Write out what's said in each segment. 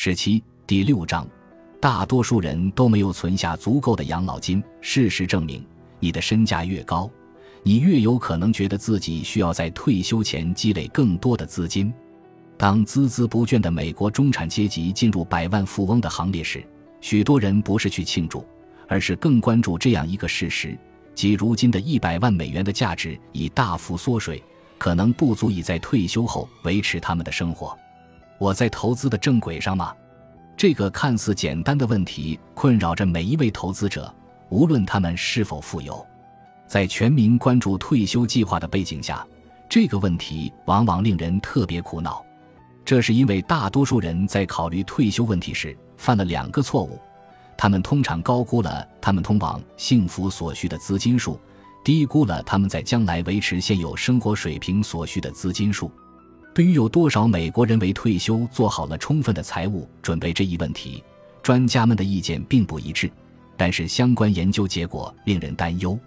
十七第六章，大多数人都没有存下足够的养老金。事实证明，你的身价越高，你越有可能觉得自己需要在退休前积累更多的资金。当孜孜不倦的美国中产阶级进入百万富翁的行列时，许多人不是去庆祝，而是更关注这样一个事实：即如今的一百万美元的价值已大幅缩水，可能不足以在退休后维持他们的生活。我在投资的正轨上吗？这个看似简单的问题困扰着每一位投资者，无论他们是否富有。在全民关注退休计划的背景下，这个问题往往令人特别苦恼。这是因为大多数人在考虑退休问题时犯了两个错误：他们通常高估了他们通往幸福所需的资金数，低估了他们在将来维持现有生活水平所需的资金数。对于有多少美国人为退休做好了充分的财务准备这一问题，专家们的意见并不一致。但是相关研究结果令人担忧。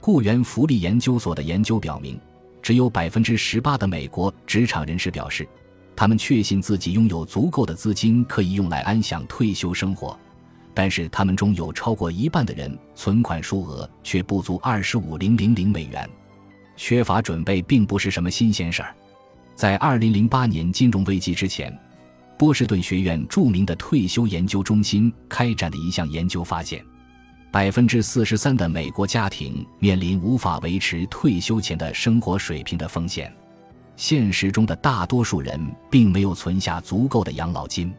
雇员福利研究所的研究表明，只有百分之十八的美国职场人士表示，他们确信自己拥有足够的资金可以用来安享退休生活。但是他们中有超过一半的人存款数额却不足二十五零零零美元。缺乏准备并不是什么新鲜事儿。在2008年金融危机之前，波士顿学院著名的退休研究中心开展的一项研究发现，百分之四十三的美国家庭面临无法维持退休前的生活水平的风险。现实中的大多数人并没有存下足够的养老金。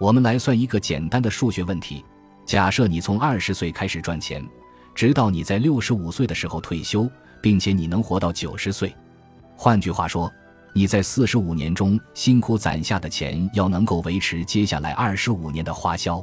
我们来算一个简单的数学问题：假设你从二十岁开始赚钱，直到你在六十五岁的时候退休，并且你能活到九十岁。换句话说，你在四十五年中辛苦攒下的钱，要能够维持接下来二十五年的花销。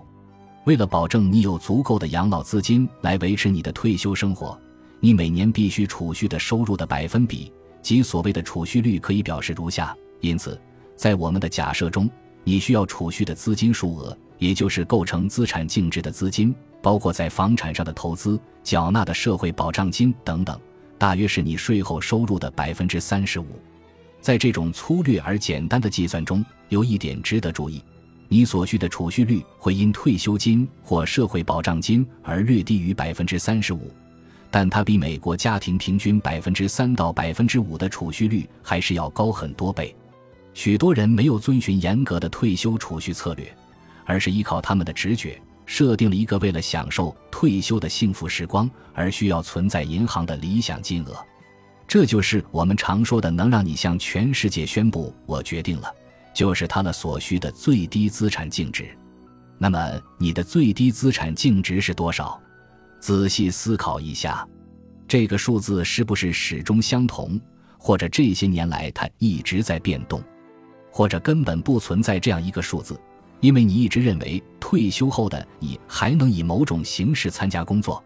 为了保证你有足够的养老资金来维持你的退休生活，你每年必须储蓄的收入的百分比，即所谓的储蓄率，可以表示如下。因此，在我们的假设中，你需要储蓄的资金数额，也就是构成资产净值的资金，包括在房产上的投资、缴纳的社会保障金等等，大约是你税后收入的百分之三十五。在这种粗略而简单的计算中，有一点值得注意：你所需的储蓄率会因退休金或社会保障金而略低于百分之三十五，但它比美国家庭平均百分之三到百分之五的储蓄率还是要高很多倍。许多人没有遵循严格的退休储蓄策略，而是依靠他们的直觉，设定了一个为了享受退休的幸福时光而需要存在银行的理想金额。这就是我们常说的能让你向全世界宣布“我决定了”，就是他了所需的最低资产净值。那么，你的最低资产净值是多少？仔细思考一下，这个数字是不是始终相同，或者这些年来它一直在变动，或者根本不存在这样一个数字，因为你一直认为退休后的你还能以某种形式参加工作。